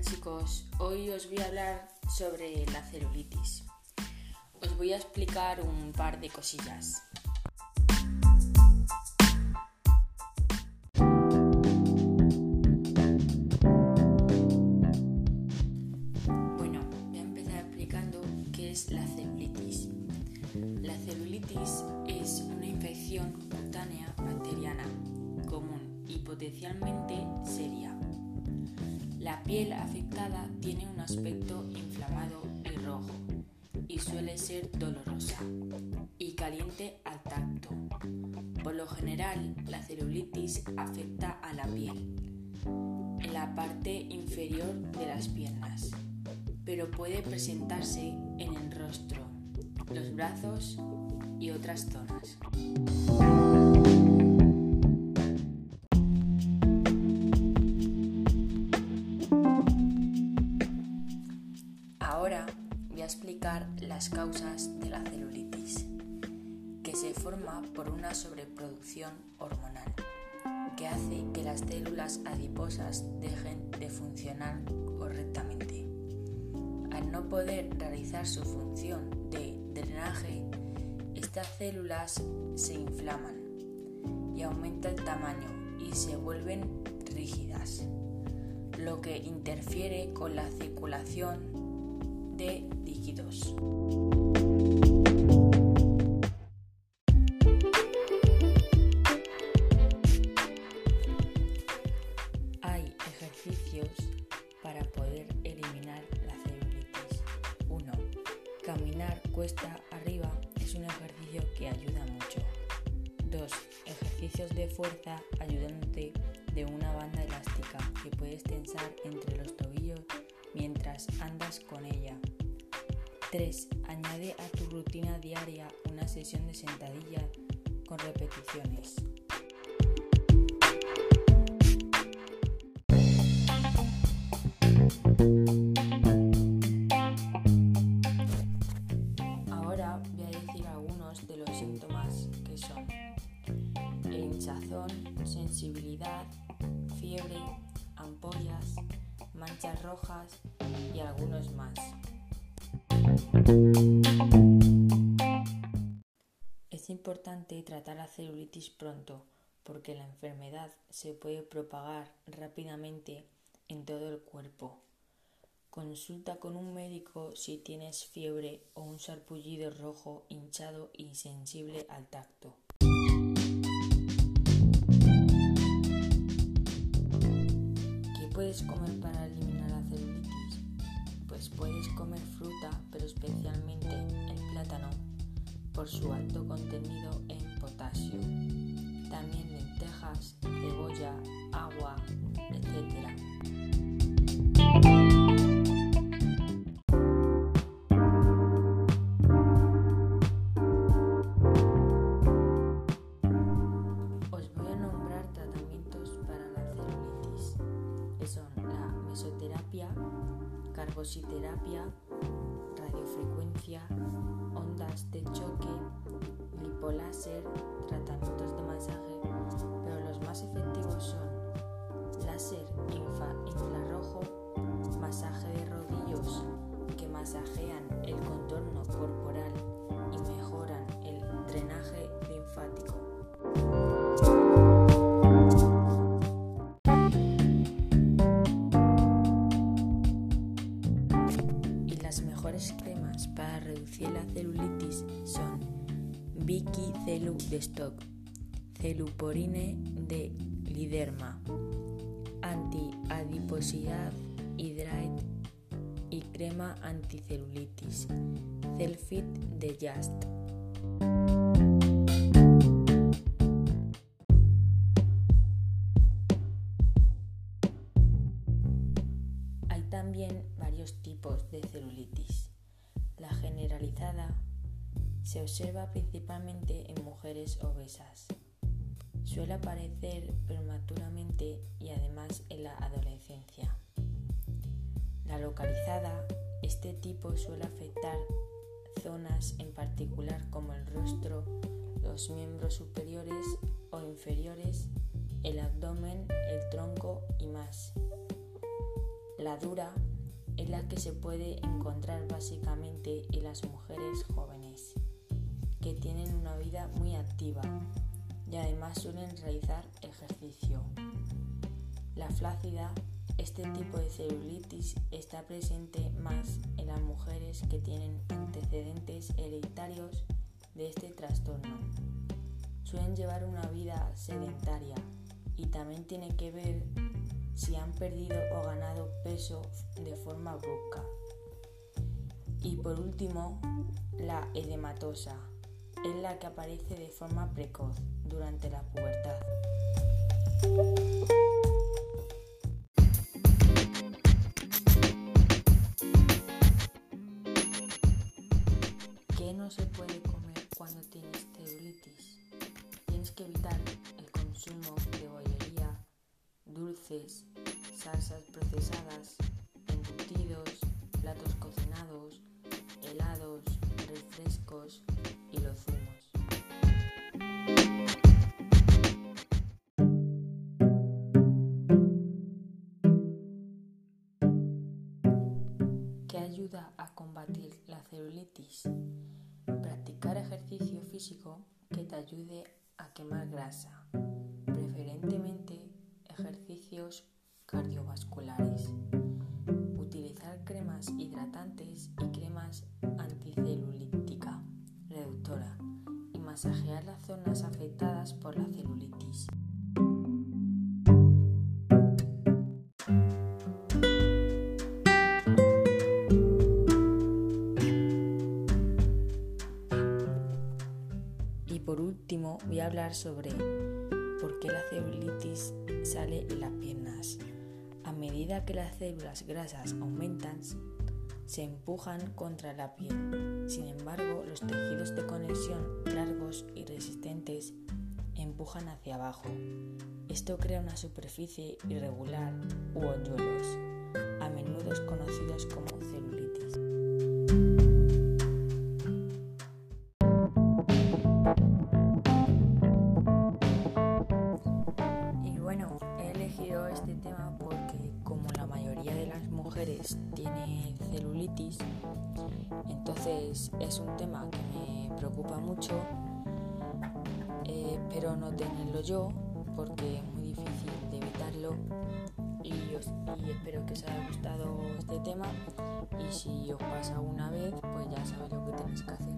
Chicos, hoy os voy a hablar sobre la celulitis. Os voy a explicar un par de cosillas. Bueno, voy a empezar explicando qué es la celulitis. La celulitis es una infección cutánea bacteriana común y potencialmente seria. La piel afectada tiene un aspecto inflamado y rojo y suele ser dolorosa y caliente al tacto. Por lo general, la celulitis afecta a la piel en la parte inferior de las piernas, pero puede presentarse en el rostro, los brazos y otras zonas. Causas de la celulitis, que se forma por una sobreproducción hormonal, que hace que las células adiposas dejen de funcionar correctamente. Al no poder realizar su función de drenaje, estas células se inflaman y aumenta el tamaño y se vuelven rígidas, lo que interfiere con la circulación de líquidos. Hay ejercicios para poder eliminar la celulitis. 1. Caminar cuesta arriba es un ejercicio que ayuda mucho. 2. Ejercicios de fuerza ayudándote de una banda elástica que puedes tensar entre los tobillos mientras andas con ella. 3. Añade a tu rutina diaria una sesión de sentadilla con repeticiones. Ahora voy a decir algunos de los síntomas que son hinchazón, sensibilidad, fiebre, ampollas, manchas rojas y algunos más. Es importante tratar la celulitis pronto porque la enfermedad se puede propagar rápidamente en todo el cuerpo. Consulta con un médico si tienes fiebre o un sarpullido rojo, hinchado y sensible al tacto. Puedes comer para eliminar la celulitis? Pues puedes comer fruta, pero especialmente el plátano, por su alto contenido en potasio. También lentejas, cebolla, agua, etc. mesoterapia, carbositerapia, radiofrecuencia, ondas de choque, lipoláser, tratamientos de masaje, pero los más efectivos son láser infa- infrarrojo, masaje de rodillos, que masajean el contorno corporal y mejoran el drenaje Celu de Stock, Celuporine de Liderma, Anti-adiposidad Hydrate y crema anticelulitis, Celfit de Just. Se observa principalmente en mujeres obesas. Suele aparecer prematuramente y además en la adolescencia. La localizada, este tipo suele afectar zonas en particular como el rostro, los miembros superiores o inferiores, el abdomen, el tronco y más. La dura es la que se puede encontrar básicamente en las mujeres jóvenes, que tienen una vida muy activa y además suelen realizar ejercicio. La flácida, este tipo de celulitis está presente más en las mujeres que tienen antecedentes hereditarios de este trastorno. Suelen llevar una vida sedentaria y también tiene que ver si han perdido o ganado peso de forma brusca. Y por último, la edematosa es la que aparece de forma precoz durante la pubertad. ¿Qué no se puede comer cuando tienes celulitis? Tienes que evitar el consumo de bollería, dulces, salsas procesadas, embutidos, platos cocinados, helados, refrescos Practicar ejercicio físico que te ayude a quemar grasa, preferentemente ejercicios cardiovasculares. Utilizar cremas hidratantes y cremas anticelulítica reductora y masajear las zonas afectadas por la celulitis. Sobre por qué la celulitis sale en las piernas. A medida que las células grasas aumentan, se empujan contra la piel. Sin embargo, los tejidos de conexión largos y resistentes empujan hacia abajo. Esto crea una superficie irregular u hoyuelos, a menudo conocidos como celulitis. Mujeres tiene celulitis, entonces es un tema que me preocupa mucho, eh, pero no tenerlo yo porque es muy difícil de evitarlo. Y, y espero que os haya gustado este tema y si os pasa una vez, pues ya sabéis lo que tenéis que hacer.